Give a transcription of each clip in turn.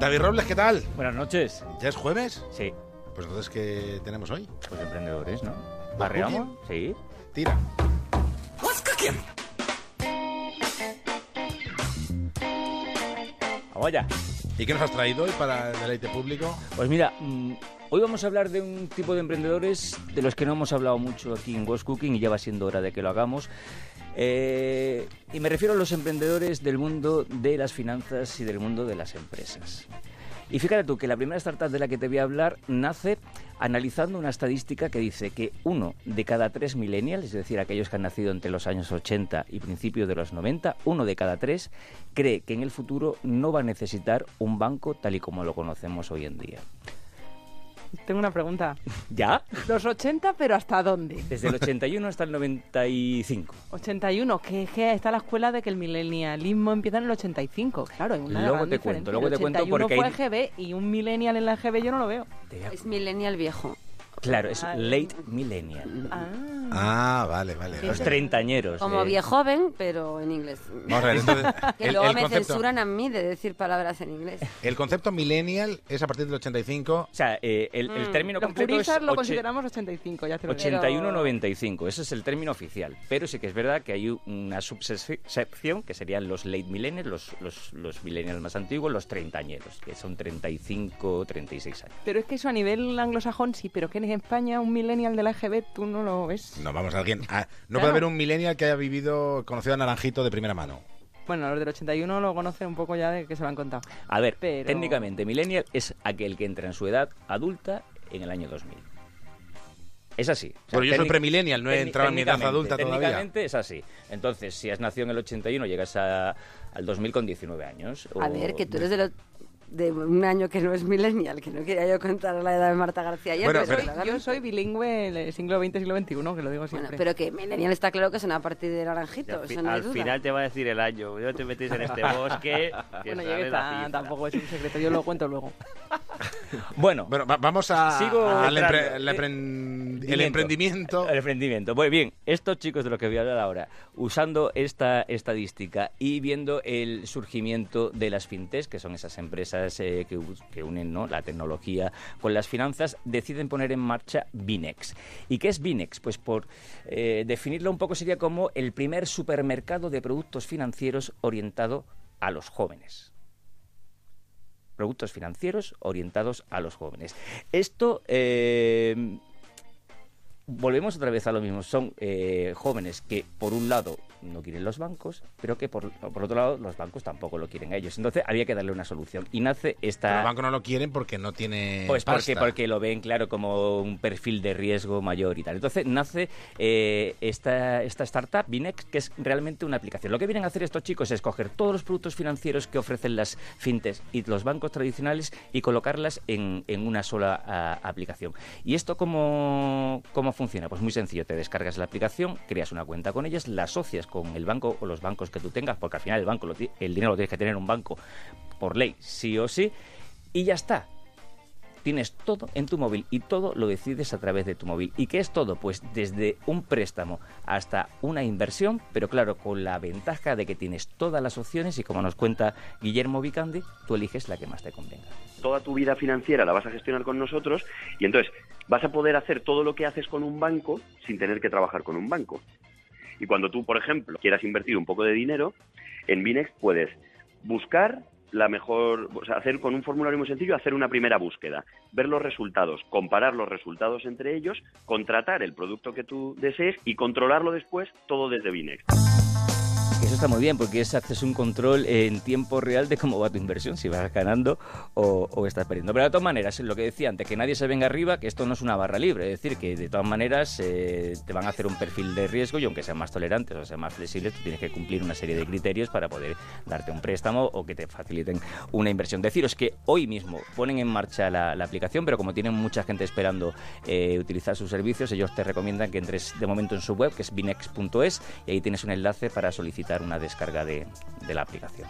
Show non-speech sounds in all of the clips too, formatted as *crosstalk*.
David Robles, ¿qué tal? Buenas noches. ¿Ya es jueves? Sí. Pues entonces, ¿qué tenemos hoy? Pues emprendedores, ¿no? ¿Barreamos? Sí. Tira. Vamos allá. ¿Y qué nos has traído hoy para el deleite público? Pues mira, mm, hoy vamos a hablar de un tipo de emprendedores de los que no hemos hablado mucho aquí en Ghost Cooking y ya va siendo hora de que lo hagamos. Eh, y me refiero a los emprendedores del mundo de las finanzas y del mundo de las empresas. Y fíjate tú que la primera startup de la que te voy a hablar nace analizando una estadística que dice que uno de cada tres millennials, es decir, aquellos que han nacido entre los años 80 y principios de los 90, uno de cada tres cree que en el futuro no va a necesitar un banco tal y como lo conocemos hoy en día. Tengo una pregunta. ¿Ya? Los 80, pero ¿hasta dónde? Desde el 81 hasta el 95. 81, que, que está la escuela de que el milenialismo empieza en el 85. Claro, hay una Luego gran te diferencia. cuento, luego El te cuento 81 porque fue hay- EGB y un millennial en la EGB yo no lo veo. Es millennial viejo. Claro, es Ah, late millennial. Ah. Ah, vale, vale. Los treintañeros. Como eh. viejoven, pero en inglés. Vamos a ver, entonces, Que el, luego el me concepto, censuran a mí de decir palabras en inglés. el concepto millennial es a partir del 85. O sea, eh, el, el Mm. término Los completo es puristas lo consideramos 85, ya te lo digo. 81-95, ese es el término oficial. Pero sí que es verdad que hay una subsección que serían los late millennials, los, los, los millennials más antiguos, los treintañeros, que son 35, 36 años. Pero es que eso a nivel anglosajón sí, pero que en España un millennial de la EGB tú no lo ves. No, vamos, alguien. ah, no Claro. puede haber un millennial que haya vivido, conocido a Naranjito de primera mano. Bueno, los del 81 lo conocen un poco ya de que se lo han contado. A ver, Pero- técnicamente, millennial es aquel que entra en su edad adulta en el año 2000. Es así. O sea, Bueno, yo soy premillennial, no he entrado en mi edad técnicamente- adulta todavía. Técnicamente es así. Entonces, si has nacido en el 81, llegas a- al 2000 con 19 años. A ver, que tú eres de, lo- de un año que no es millennial, que no quería yo contar la edad de Marta García ayer. Bueno, pero pero- claro. Yo soy bilingüe del siglo XX, siglo XXI, que lo digo Bueno, siempre. pero que millennial está claro que son a partir de naranjito, fi- no hay al duda. final te va a decir el año. No te metes en este bosque. que *laughs* bueno, cifra. tampoco es un secreto, yo lo cuento luego. Bueno, Bueno, va- vamos a, Sigo empre- entrando. el, el Emprendimiento. El emprendimiento. Pues bien, estos chicos de los que voy a hablar ahora, usando esta estadística y viendo el surgimiento de las fintechs, que son esas empresas eh, que, que unen ¿no? la tecnología con las finanzas, deciden poner en marcha Binex. ¿Y qué es Binex? Pues por eh, definirlo un poco sería como el primer supermercado de productos financieros orientado a los jóvenes productos financieros orientados a los jóvenes. Esto, eh, volvemos otra vez a lo mismo, son eh, jóvenes que por un lado no quieren los bancos, pero que por, por otro lado los bancos tampoco lo quieren a ellos. Entonces había que darle una solución. Y nace esta... Los bancos no lo quieren porque no tiene. Pues porque, pasta. porque lo ven, claro, como un perfil de riesgo mayor y tal. Entonces nace eh, esta, esta startup, Binex, que es realmente una aplicación. Lo que vienen a hacer estos chicos es coger todos los productos financieros que ofrecen las fintechs y los bancos tradicionales y colocarlas en, en una sola aplicación. ¿Y esto cómo, cómo funciona? Pues muy sencillo, te descargas la aplicación, creas una cuenta con ellas, la asocias con el banco o los bancos que tú tengas, porque al final el, banco el dinero lo tienes que tener en un banco por ley, sí o sí, y ya está. Tienes todo en tu móvil y todo lo decides a través de tu móvil. ¿Y qué es todo? Pues desde un préstamo hasta una inversión, pero claro, con la ventaja de que tienes todas las opciones y como nos cuenta Guillermo Vicandi, tú eliges la que más te convenga. toda tu vida financiera la vas a gestionar con nosotros y entonces vas a poder hacer todo lo que haces con un banco sin tener que trabajar con un banco. Y cuando tú, por ejemplo, quieras invertir un poco de dinero, en Binex puedes buscar la mejor, o sea, hacer con un formulario muy sencillo, hacer una primera búsqueda, ver los resultados, comparar los resultados entre ellos, contratar el producto que tú desees y controlarlo después todo desde Binex. Está muy bien porque es, haces un control en tiempo real de cómo va tu inversión, si vas ganando o, estás perdiendo. Pero de todas maneras, lo que decía antes, que nadie se venga arriba, que esto no es una barra libre, es decir, que de todas maneras eh, te van a hacer un perfil de riesgo y aunque sean más tolerantes o sean más flexibles, tú tienes que cumplir una serie de criterios para poder darte un préstamo o que te faciliten una inversión. Deciros que hoy mismo ponen en marcha la, aplicación, pero como tienen mucha gente esperando eh, utilizar sus servicios, ellos te recomiendan que entres de momento en su web, que es binex.es, y ahí tienes un enlace para solicitar una descarga de, de la aplicación.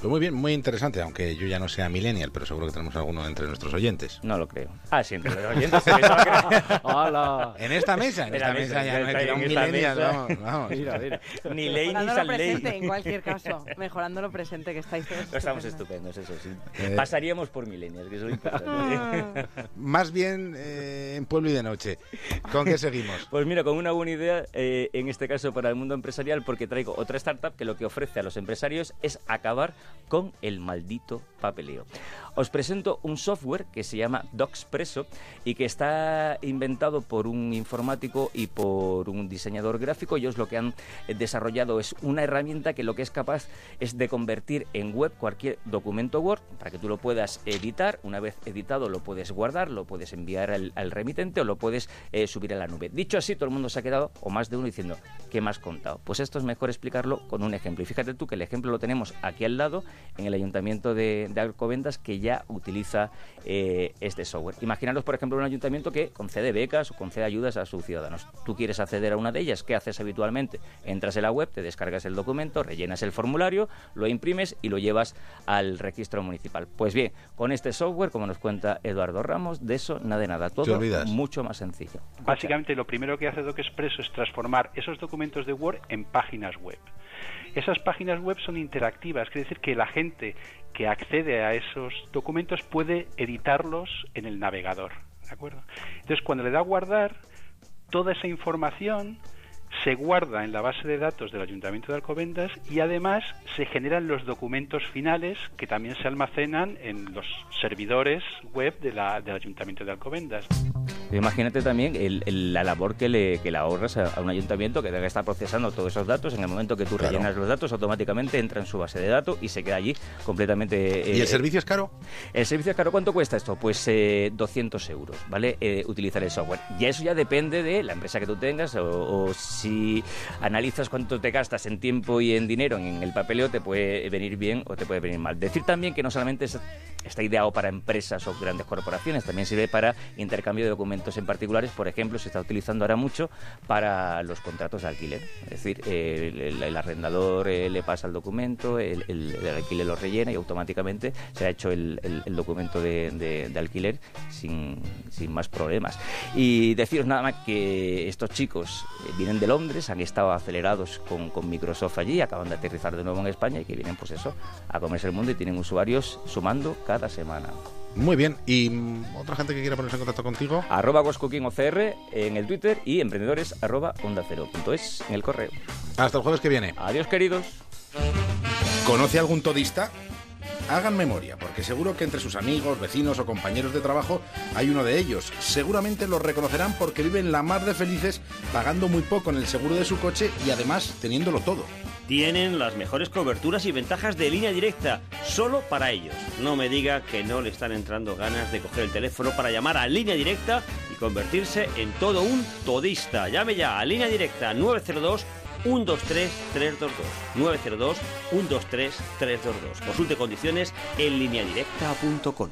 Pues muy bien, muy interesante, aunque yo ya no sea millennial, pero seguro que tenemos alguno entre nuestros oyentes. No lo creo. Ah, sí, entre los *laughs* oyentes. sí, no creo. ¡Hala! En esta mesa, en En esta mesa mesa, ya no hay un millennial, vamos, vamos. Mira, mira. Ni ley ni Mejorando lo san ley. presente, en cualquier caso. Mejorando lo presente, que estáis todos Estamos estupendos. eso sí. Eh. Pasaríamos por milenios, que es lo *laughs* importante. Más bien eh, en pueblo y de noche. ¿Con qué seguimos? Pues mira, con una buena idea, eh, en este caso para el mundo empresarial, porque traigo otra startup que lo que ofrece a los empresarios es acabar con el maldito papeleo. Os presento un software que se llama Docspresso y que está inventado por un informático y por un diseñador gráfico. Ellos lo que han desarrollado es una herramienta que lo que es capaz es de convertir en web cualquier documento Word para que tú lo puedas editar. Una vez editado lo puedes guardar, lo puedes enviar al, remitente o lo puedes eh, subir a la nube. Dicho así, todo el mundo se ha quedado, o más de uno, diciendo, ¿qué has contado? Pues esto es mejor explicarlo con un ejemplo. Y fíjate tú que el ejemplo lo tenemos aquí al lado, en el ayuntamiento de, de que ya utiliza eh, este software. Imaginaros, por ejemplo, un ayuntamiento que concede becas o concede ayudas a sus ciudadanos. Tú quieres acceder a una de ellas, ¿qué haces habitualmente? Entras en la web, te descargas el documento, rellenas el formulario, lo imprimes y lo llevas al registro municipal. Pues bien, con este software, como nos cuenta Eduardo Ramos, de eso nada de nada. Todo mucho más sencillo. Básicamente lo primero que hace DocExpresso es transformar esos documentos de Word en páginas web. Esas páginas web son interactivas, quiere decir que la gente que accede a esos documentos puede editarlos en el navegador. ¿De acuerdo? Entonces, cuando le da guardar, toda esa información se guarda en la base de datos del Ayuntamiento de Alcobendas y además se generan los documentos finales que también se almacenan en los servidores web de la- del Ayuntamiento de Alcobendas. Imagínate también el- el- la labor que le, que le ahorras a, a un ayuntamiento que debe estar procesando todos esos datos. En el momento que tú Claro. rellenas los datos, automáticamente entra en su base de datos y se queda allí completamente. ¿Y eh, el servicio es caro? El servicio caro, ¿cuánto cuesta esto? Pues eh, 200 euros, ¿vale? Eh, utilizar el software. Y eso ya depende de la empresa que tú tengas o, o si analizas cuánto te gastas en tiempo y en dinero en el papeleo, te puede venir bien o te puede venir mal. Decir también que no solamente es- está ideado para empresas o grandes corporaciones, también sirve para intercambio de documentos en particulares. Por ejemplo, se está utilizando ahora mucho para los contratos de alquiler. Es decir, el, arrendador eh, le pasa el documento, el, alquiler lo rellena y automáticamente se ha hecho el, documento de alquiler sin, sin más problemas. Y deciros nada más que estos chicos eh, vienen de Londres, han estado acelerados con, con Microsoft allí, acaban de aterrizar de nuevo en España y que vienen pues eso, a comerse el mundo y tienen usuarios sumando cada semana. Muy bien. ¿Y mm, otra gente que quiera ponerse en contacto contigo? Arroba OCR en el Twitter y emprendedores arroba onda cero punto es en el correo. Hasta el jueves que viene. Adiós queridos. ¿Conoce algún todista? Hagan memoria, porque seguro que entre sus amigos, vecinos o compañeros de trabajo hay uno de ellos. Seguramente los reconocerán porque viven la mar de felices pagando muy poco en el seguro de su coche y además teniéndolo todo. Tienen las mejores coberturas y ventajas de línea directa, solo para ellos. No me diga que no le están entrando ganas de coger el teléfono para llamar a línea directa y convertirse en todo un todista. Llame ya a línea directa 902 123 322 902 123 322. Consulte condiciones en lineadirecta.com.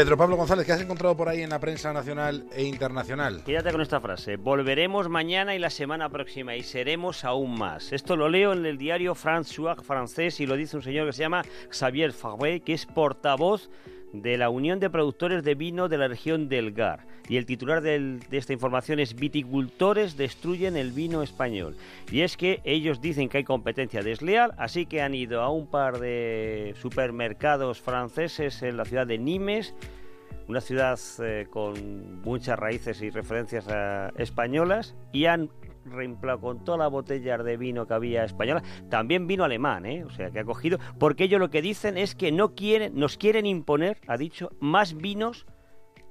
Pedro Pablo González, ¿qué has encontrado por ahí en la prensa nacional e internacional? Quédate con esta frase. Volveremos mañana y la semana próxima y seremos aún más. Esto lo leo en el diario François francés y lo dice un señor que se llama Xavier Farvé, que es portavoz de la Unión de Productores de Vino de la región del Gar. Y el titular de esta información es Viticultores destruyen el vino español. Y es que ellos dicen que hay competencia desleal, así que han ido a un par de supermercados franceses en la ciudad de Nimes, una ciudad eh, con muchas raíces y referencias eh, españolas, y han reemplazado con todas las botellas de vino que había española, también vino alemán, ¿eh? o sea, que ha cogido, porque ellos lo que dicen es que no quieren, nos quieren imponer, ha dicho, más vinos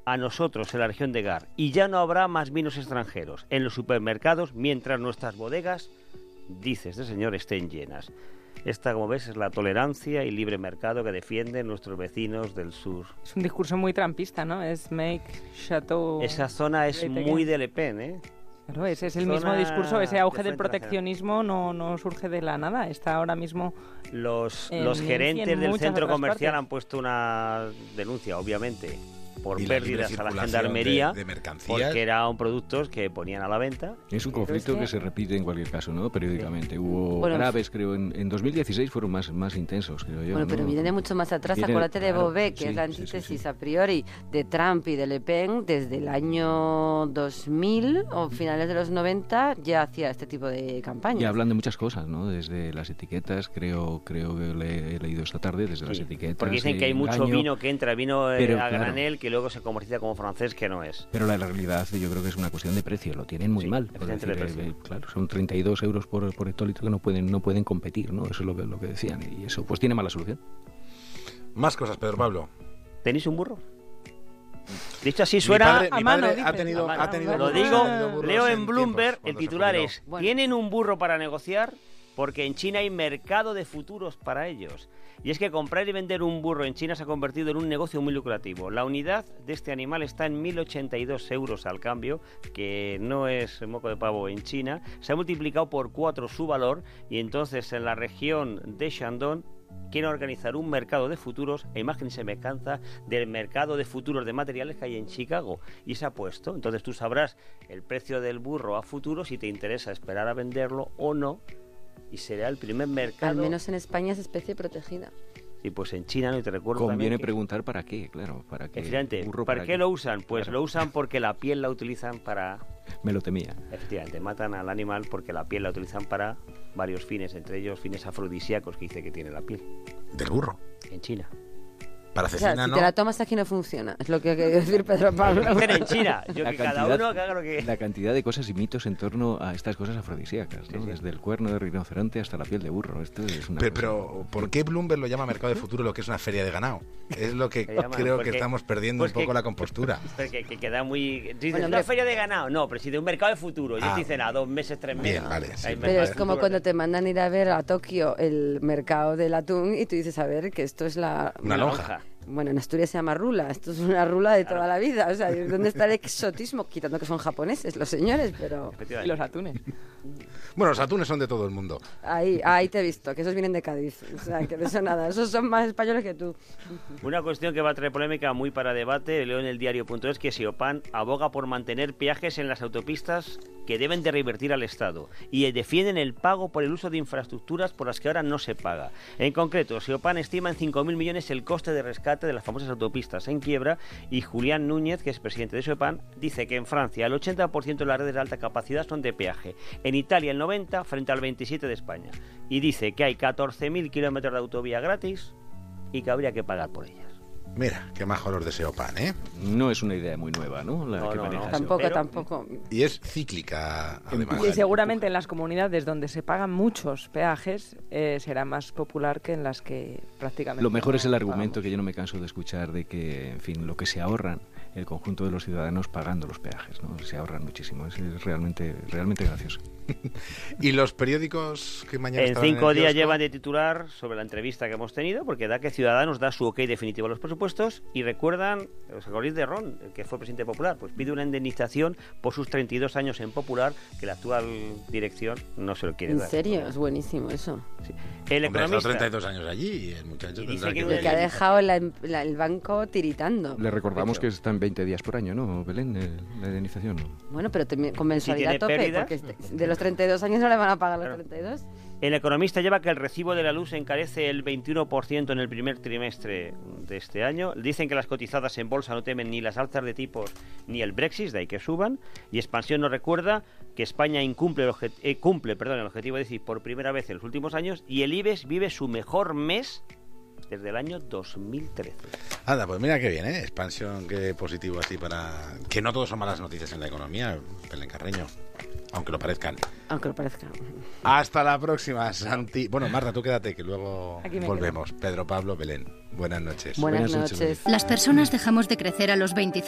a nosotros en la región de Gar, y ya no habrá más vinos extranjeros en los supermercados mientras nuestras bodegas, dice este señor, estén llenas. Esta, como ves, es la tolerancia y libre mercado que defienden nuestros vecinos del sur. Es un discurso muy trampista, ¿no? Es make chateau. Esa zona es muy de Le Pen, ¿eh? Claro, ese es el mismo discurso, ese de auge del proteccionismo no, no surge de la nada, está ahora mismo Los, En los gerentes del centro comercial partes. han puesto una denuncia, obviamente, por Y la libre pérdidas a la gendarmería, de- de mercancías. porque eran productos que ponían a la venta. Es un Pero conflicto que- que se repite en cualquier caso, ¿no? Periódicamente. Hubo Bueno, graves, creo, en, en 2016 fueron más, más intensos, creo yo. Bueno, pero ¿no? viene de mucho más atrás. Viene- Acuérdate de claro, Bové, que sí, es la sí, sí, antítesis sí. a priori de Trump y de Le Pen. Desde el año 2000 o finales de los 90 ya hacía este tipo de campañas. Y hablan de muchas cosas, ¿no? Desde las etiquetas, creo creo que le he leído esta tarde, desde las Sí, etiquetas. porque dicen que hay mucho engaño. vino que entra, vino eh, Pero, a claro. granel, que luego se comercializa como francés, que no es. Pero la realidad yo creo que es una cuestión de precio, lo tienen muy Sí, mal. decir, precio. eh, claro, son 32 euros por, por hectolitro que no pueden no pueden competir, ¿no? Eso es lo que, lo que decían. Y eso pues tiene mala solución. Más cosas, Pedro Pablo. ¿Tenéis un burro? Dicho así Mi suena... padre- a mi mano, padre ha tenido, A mano. ha tenido Lo burros, digo, leo en Bloomberg, el titular es. ¿tienen un burro para negociar? Porque en China hay mercado de futuros para ellos. Y es que comprar y vender un burro en China se ha convertido en un negocio muy lucrativo. La unidad de este animal está en 1.082 euros al cambio, que no es moco de pavo en China. Se ha multiplicado por cuatro su valor y entonces en la región de Shandong quieren organizar un mercado de futuros, e imagen y semejanza del mercado de futuros de materiales que hay en Chicago. Y se ha puesto. Entonces tú sabrás el precio del burro a futuro si te interesa esperar a venderlo o no. Y será el primer mercado. Al menos en España es especie protegida. Y pues en China, no te recuerdo Conviene también que- preguntar para qué, claro, para qué. Efectivamente, burro, ¿para qué lo usan? Pues Claro. lo usan porque la piel la utilizan para... Me lo temía. Efectivamente, matan al animal porque la piel la utilizan para varios fines, entre ellos fines afrodisíacos que dice que tiene la piel Del burro. en China. Para O sea, cecina, si ¿no? te la tomas aquí no funciona. Es lo que querido decir Pedro Pablo. Dicen en China, yo La que cada cantidad- uno que haga lo que... La cantidad de cosas y mitos en torno a estas cosas afrodisíacas, ¿no? Sí, sí. Desde el cuerno de rinoceronte hasta la piel de burro. Esto es una Pero, pero, ¿por qué Bloomberg lo llama mercado de futuro lo que es una feria de ganado? Es lo que llama, creo porque- que estamos perdiendo pues un poco que- la compostura. *laughs* Pero que, que queda muy... Dices, Bueno, una feria de ganado. No, pero si de un mercado de futuro. Ellos Ah, dicen a dos meses, tres meses. bien, vale, sí, pero es como cuando te mandan ir a ver a Tokio el mercado del atún y tú dices, a ver, que esto es la... Una lonja. Bueno, en Asturias se llama rula, esto es una rula de toda la vida. O sea, ¿dónde está el exotismo? Quitando que son japoneses los señores, pero y los atunes. Bueno, los atunes son de todo el mundo. ahí, ahí te he visto, que esos vienen de Cádiz. O sea, que de eso nada, esos son más españoles que tú. Una cuestión que va a traer polémica muy para debate, leo en el diario.es que Siopan aboga por mantener peajes en las autopistas que deben de revertir al Estado y defienden el pago por el uso de infraestructuras por las que ahora no se paga. En concreto, Siopan estima en 5.000 millones el coste de rescate de las famosas autopistas en quiebra y Julián Núñez, que es presidente de Siopan, dice que en Francia el 80% de las redes de alta capacidad son de peaje, en Italia el 90% frente al 27% de España y dice que hay 14.000 kilómetros de autovía gratis y que habría que pagar por ellas. Mira, qué majo los deseo pan, ¿eh? No es una idea muy nueva, ¿no? La No, que no, no. Tampoco, pero- tampoco. Y es cíclica, además. Y seguramente en las comunidades donde se pagan muchos peajes eh, será más popular que en las que prácticamente. Lo mejor es el argumento pagamos. que yo no me canso de escuchar de que, en fin, lo que se ahorran el conjunto de los ciudadanos pagando los peajes, ¿no? Se ahorran muchísimo. Es, es realmente, realmente gracioso. *laughs* ¿Y los periódicos que mañana En cinco el días llevan de titular sobre la entrevista que hemos tenido, porque da que Ciudadanos da su ok definitivo a los presupuestos y recuerdan, os acordáis de Ron, el que fue presidente popular, pues pide una indemnización por sus 32 años en popular que la actual dirección no se lo quiere En dar. serio, es buenísimo eso. Sí. El Hombre, economista. 32 años allí y el muchacho Y dice que que que ha dejado la- la- el banco tiritando. Le recordamos que está en 20 días por año, ¿no, Belén? la indemnización. Bueno, pero te- con mensualidad a tope, pérdidas. porque este- de los 32 años no le van a pagar los Claro. 32. El economista lleva que el recibo de la luz encarece el 21% en el primer trimestre de este año. Dicen que las cotizadas en bolsa no temen ni las alzas de tipos ni el Brexit, de ahí que suban. Y Expansión nos recuerda que España incumple el, eh, cumple perdón, el objetivo de decir por primera vez en los últimos años y el IBEX vive su mejor mes desde el año 2013. Anda, pues mira qué bien, ¿eh? Expansión, qué positivo así para... Que no todos son malas noticias en la economía, Belén Carreño, aunque lo parezcan. Aunque lo parezca. Hasta la próxima, Santi. Bueno, Marta, tú quédate, que luego volvemos. Pedro Pablo, Belén. Buenas noches. Buenas, Buenas noches, noches. Las personas dejamos de crecer a los 25